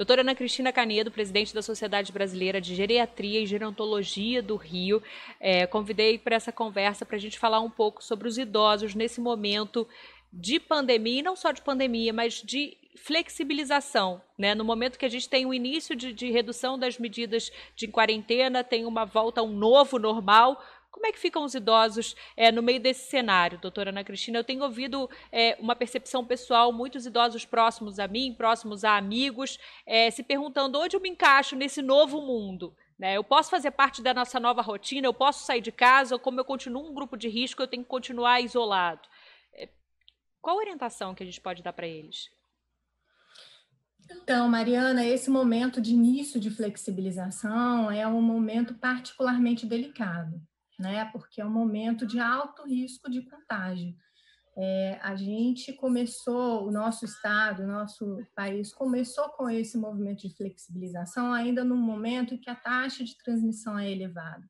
Doutora Ana Cristina Canedo, presidente da Sociedade Brasileira de Geriatria e Gerontologia do Rio, é, convidei para essa conversa para a gente falar um pouco sobre os idosos nesse momento de pandemia, e não só de pandemia, mas de flexibilização, né? No momento que a gente tem o início de, de redução das medidas de quarentena, tem uma volta a um novo normal, como é que ficam os idosos é, no meio desse cenário, doutora Ana Cristina? Eu tenho ouvido é, uma percepção pessoal, muitos idosos próximos a mim, próximos a amigos, é, se perguntando onde eu me encaixo nesse novo mundo. Né? Eu posso fazer parte da nossa nova rotina, eu posso sair de casa, como eu continuo um grupo de risco, eu tenho que continuar isolado. Qual a orientação que a gente pode dar para eles? Então, Mariana, esse momento de início de flexibilização é um momento particularmente delicado, né? Porque é um momento de alto risco de contágio. É, a gente começou, o nosso estado, o nosso país começou com esse movimento de flexibilização ainda no momento em que a taxa de transmissão é elevada.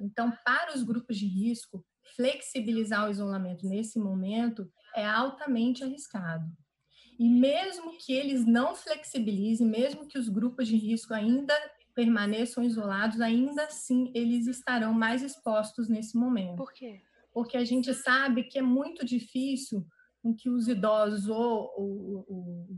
Então, para os grupos de risco, flexibilizar o isolamento nesse momento é altamente arriscado. E mesmo que eles não flexibilizem, mesmo que os grupos de risco ainda permaneçam isolados, ainda assim eles estarão mais expostos nesse momento. Por quê? Porque a gente sabe que é muito difícil com que os idosos ou, ou, ou,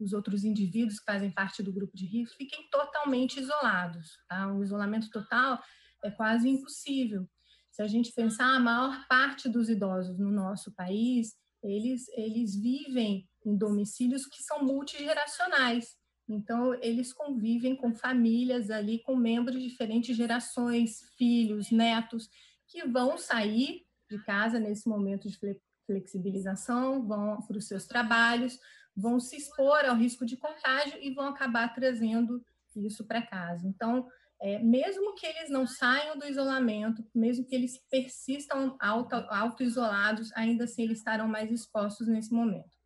os outros indivíduos que fazem parte do grupo de risco fiquem totalmente isolados. Tá? O isolamento total é quase impossível. Se a gente pensar, a maior parte dos idosos no nosso país, eles, eles vivem em domicílios que são multigeracionais. Então, eles convivem com famílias ali, com membros de diferentes gerações, filhos, netos, que vão sair de casa nesse momento de flexibilização, vão para os seus trabalhos, vão se expor ao risco de contágio e vão acabar trazendo isso para casa. Então, é, mesmo que eles não saiam do isolamento, mesmo que eles persistam auto-isolados, auto ainda assim eles estarão mais expostos nesse momento.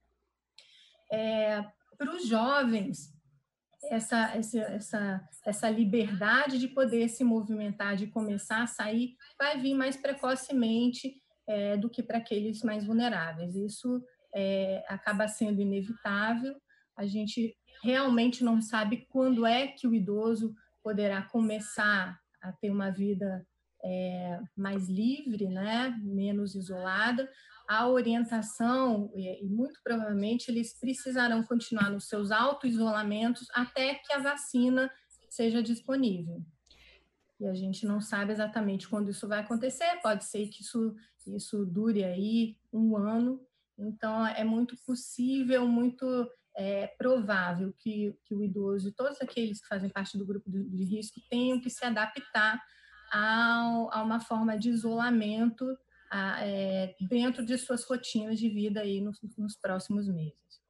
É, Para os jovens, essa, essa, essa, essa liberdade de poder se movimentar, de começar a sair, vai vir mais precocemente é, do que para aqueles mais vulneráveis. Isso é, acaba sendo inevitável. A gente realmente não sabe quando é que o idoso poderá começar a ter uma vida é, mais livre, né, menos isolada, a orientação, e, muito provavelmente eles precisarão continuar nos seus auto-isolamentos até que a vacina seja disponível. E a gente não sabe exatamente quando isso vai acontecer, pode ser que isso, isso dure aí um ano, então é muito possível, muito é provável que, que o idoso e todos aqueles que fazem parte do grupo de, de risco tenham que se adaptar ao, a uma forma de isolamento a, é, dentro de suas rotinas de vida aí nos, nos próximos meses.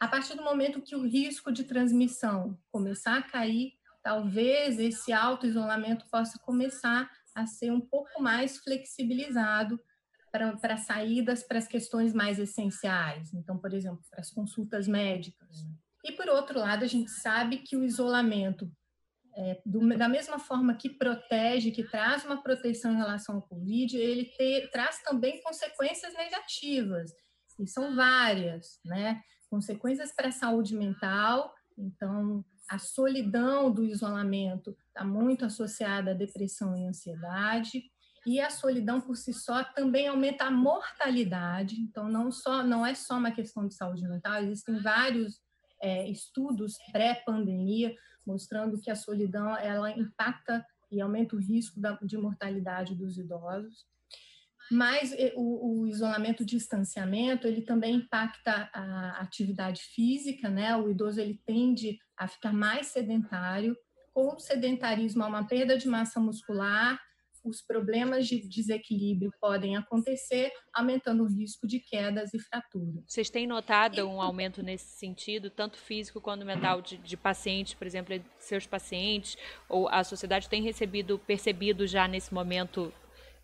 A partir do momento que o risco de transmissão começar a cair, talvez esse auto-isolamento possa começar a ser um pouco mais flexibilizado para saídas para as questões mais essenciais, então, por exemplo, para as consultas médicas. E, por outro lado, a gente sabe que o isolamento, é, do, da mesma forma que protege, que traz uma proteção em relação ao Covid, ele te, traz também consequências negativas, e são várias, né? Consequências para a saúde mental, então, a solidão do isolamento está muito associada à depressão e ansiedade, e a solidão por si só também aumenta a mortalidade. Então, não só não é só uma questão de saúde mental, existem vários é, estudos pré-pandemia mostrando que a solidão ela impacta e aumenta o risco da, de mortalidade dos idosos. Mas o, o, isolamento, o distanciamento, ele também impacta a atividade física, né? O idoso ele tende a ficar mais sedentário. Com o sedentarismo, há uma perda de massa muscular, os problemas de desequilíbrio podem acontecer, aumentando o risco de quedas e fraturas. Vocês têm notado um aumento nesse sentido, tanto físico quanto mental, de, de pacientes, por exemplo, seus pacientes, ou a sociedade tem recebido, percebido já nesse momento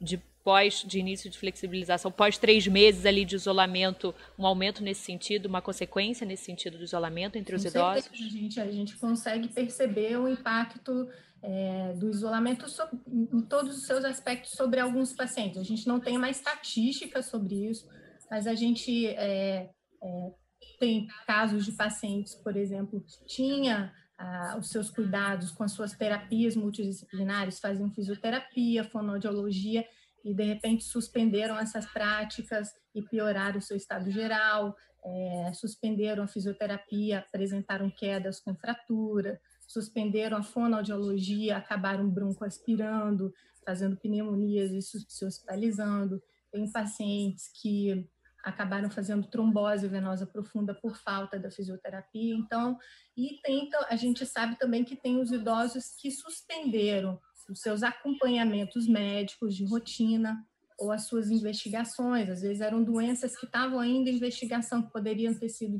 de pós de início de flexibilização, pós três meses ali de isolamento, um aumento nesse sentido, uma consequência nesse sentido do isolamento entre os Com idosos? Certeza, a gente, a gente consegue perceber o impacto é, do isolamento sobre, em todos os seus aspectos sobre alguns pacientes. A gente não tem uma estatística sobre isso, mas a gente é, é, tem casos de pacientes, por exemplo, que tinha ah, os seus cuidados com as suas terapias multidisciplinares, faziam fisioterapia, fonoaudiologia, e de repente suspenderam essas práticas e pioraram o seu estado geral, é, suspenderam a fisioterapia, apresentaram quedas com fratura, suspenderam a fonoaudiologia, acabaram broncoaspirando, fazendo pneumonias e se hospitalizando. Tem pacientes que acabaram fazendo trombose venosa profunda por falta da fisioterapia. Então, e tem, a gente sabe também que tem os idosos que suspenderam os seus acompanhamentos médicos de rotina ou as suas investigações. Às vezes eram doenças que estavam ainda em investigação, que poderiam ter sido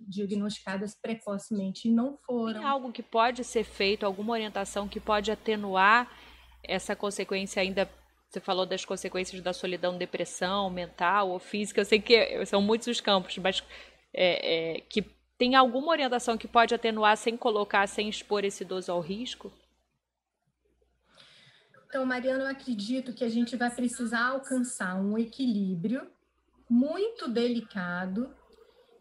diagnosticadas precocemente e não foram. Tem algo que pode ser feito, alguma orientação que pode atenuar essa consequência ainda você falou das consequências da solidão, depressão mental ou física. Eu sei que são muitos os campos, mas é, é, que tem alguma orientação que pode atenuar sem colocar, sem expor esse idoso ao risco? Então, Mariana, eu acredito que a gente vai precisar alcançar um equilíbrio muito delicado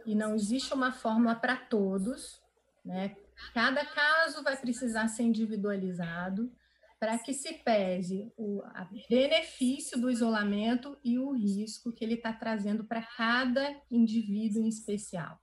e não existe uma fórmula para todos, né? Cada caso vai precisar ser individualizado para que se pese o benefício do isolamento e o risco que ele está trazendo para cada indivíduo em especial.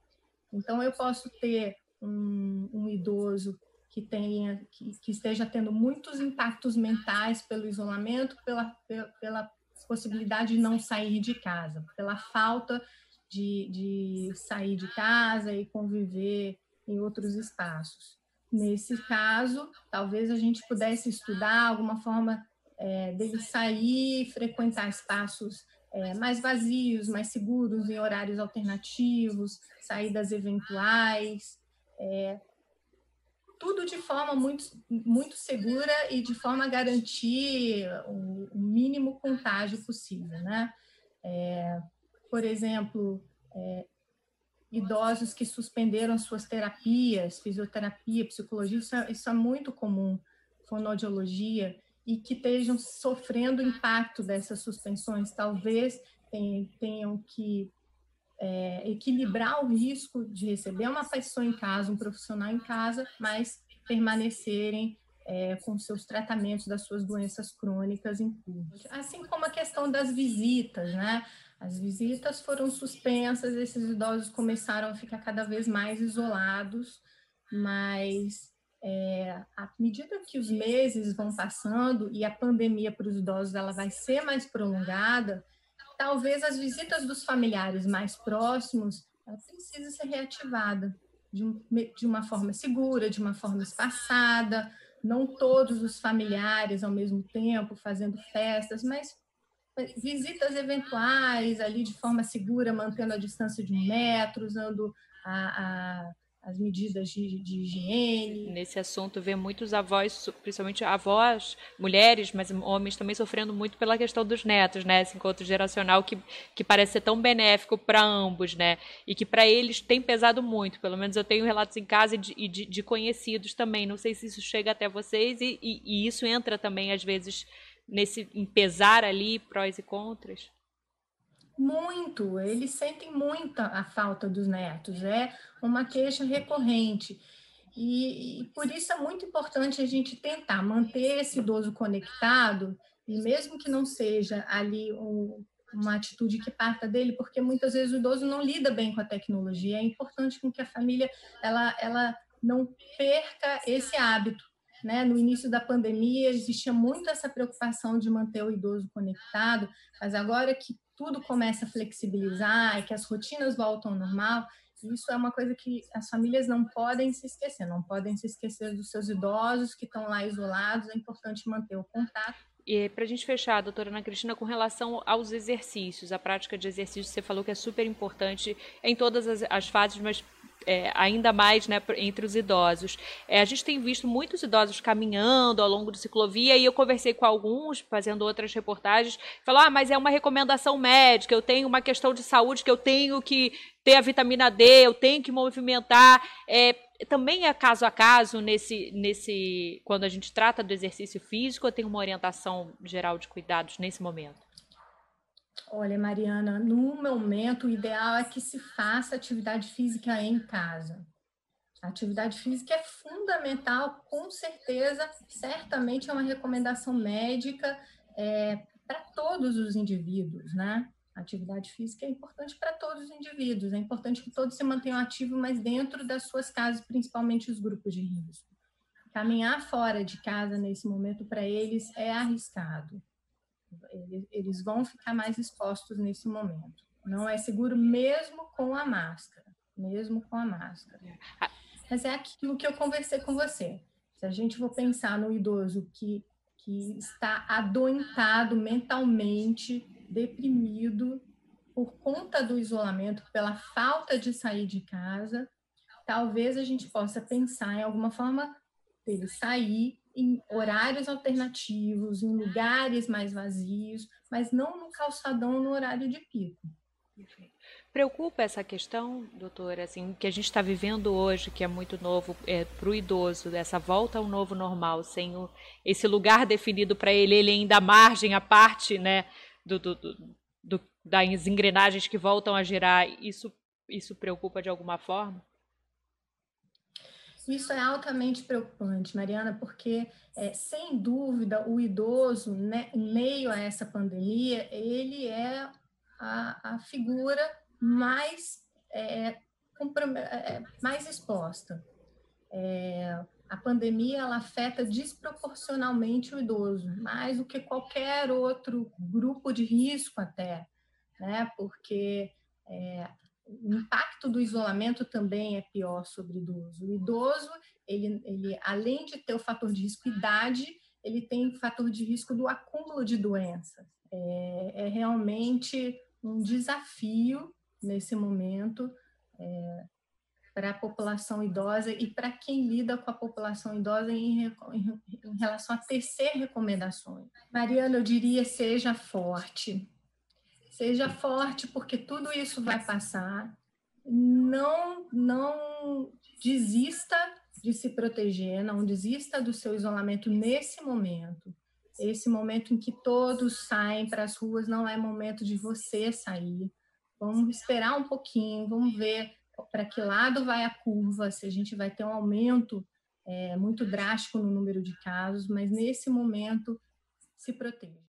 Então, eu posso ter um, um idoso que tenha que, que, esteja tendo muitos impactos mentais pelo isolamento, pela, pela, possibilidade de não sair de casa, pela falta de, de sair de casa e conviver em outros espaços. Nesse caso, talvez a gente pudesse estudar alguma forma é, dele sair, frequentar espaços é, mais vazios, mais seguros, em horários alternativos, saídas eventuais, é, tudo de forma muito, muito segura e de forma a garantir o, o mínimo contágio possível, né? É, por exemplo, é, idosos que suspenderam suas terapias, fisioterapia, psicologia, isso é, isso é muito comum, fonoaudiologia, e que estejam sofrendo o impacto dessas suspensões, talvez tenham que é, equilibrar o risco de receber uma pessoa em casa, um profissional em casa, mas permanecerem é, com seus tratamentos das suas doenças crônicas em curso. Assim como a questão das visitas, né? As visitas foram suspensas, esses idosos começaram a ficar cada vez mais isolados, mas é, à medida que os meses vão passando e a pandemia para os idosos ela vai ser mais prolongada, talvez as visitas dos familiares mais próximos ela precisa ser reativada de, um, de uma forma segura, de uma forma espaçada, não todos os familiares ao mesmo tempo fazendo festas, mas visitas eventuais ali de forma segura, mantendo a distância de um metro, usando a, a as medidas de, de, higiene. Nesse assunto, vê muitos avós, principalmente avós, mulheres, mas homens também sofrendo muito pela questão dos netos, né? Esse encontro geracional que, que parece ser tão benéfico para ambos, né? E que para eles tem pesado muito. Pelo menos eu tenho relatos em casa e de, de, de conhecidos também. Não sei se isso chega até vocês e, e, e isso entra também, às vezes, nesse em pesar ali, prós e contras. Muito, eles sentem muita a falta dos netos, é uma queixa recorrente. E, e, por isso é muito importante a gente tentar manter esse idoso conectado, e mesmo que não seja ali um, uma atitude que parta dele, porque muitas vezes o idoso não lida bem com a tecnologia. É importante que a família ela, ela não perca esse hábito. Né? No início da pandemia existia muito essa preocupação de manter o idoso conectado, mas agora que tudo começa a flexibilizar e que as rotinas voltam ao normal, isso é uma coisa que as famílias não podem se esquecer, não podem se esquecer dos seus idosos que estão lá isolados, é importante manter o contato. E para a gente fechar, doutora Ana Cristina, com relação aos exercícios, a prática de exercícios, você falou que é super importante em todas as, as fases, mas é, ainda mais né, entre os idosos. É, a gente tem visto muitos idosos caminhando ao longo do ciclovia e eu conversei com alguns, fazendo outras reportagens, falou, ah, mas é uma recomendação médica, eu tenho uma questão de saúde que eu tenho que ter a vitamina D, eu tenho que movimentar. É, também é caso a caso nesse, nesse quando a gente trata do exercício físico ou tem uma orientação geral de cuidados nesse momento? Olha, Mariana, no momento, o ideal é que se faça atividade física em casa. A atividade física é fundamental, com certeza, certamente é uma recomendação médica é, para todos os indivíduos, né? A atividade física é importante para todos os indivíduos, é importante que todos se mantenham ativos, mas dentro das suas casas, principalmente os grupos de risco. Caminhar fora de casa nesse momento para eles é arriscado. Eles vão ficar mais expostos nesse momento. Não é seguro mesmo com a máscara, mesmo com a máscara. É. Mas é aquilo que eu conversei com você. Se a gente for pensar no idoso que, que está adoentado mentalmente, deprimido por conta do isolamento, pela falta de sair de casa, talvez a gente possa pensar em alguma forma dele sair em horários alternativos, em lugares mais vazios, mas não no calçadão no horário de pico. Preocupa essa questão, doutora, assim, que a gente está vivendo hoje, que é muito novo é, para o idoso, essa volta ao novo normal, sem o, esse lugar definido para ele, ele ainda margem, a parte né, do, do, do, das engrenagens que voltam a girar, isso, isso preocupa de alguma forma? Isso é altamente preocupante, Mariana, porque, é, sem dúvida, o idoso, né, em meio a essa pandemia, ele é a, a figura mais, é, é, é mais exposta. É, a pandemia ela afeta desproporcionalmente o idoso, mais do que qualquer outro grupo de risco até, né? Porque é, o impacto do isolamento também é pior sobre o idoso. O idoso, ele, ele além de ter o fator de risco idade, ele tem o fator de risco do acúmulo de doenças. É, é realmente um desafio nesse momento é, para a população idosa e para quem lida com a população idosa em, em, em, relação a tecer recomendações. Mariana, eu diria seja forte. Seja forte porque tudo isso vai passar. Não não desista de se proteger, não desista do seu isolamento nesse momento. Esse momento em que todos saem para as ruas não é momento de você sair. Vamos esperar um pouquinho, vamos ver para que lado vai a curva, se a gente vai ter um aumento é, muito drástico no número de casos, mas nesse momento se proteja.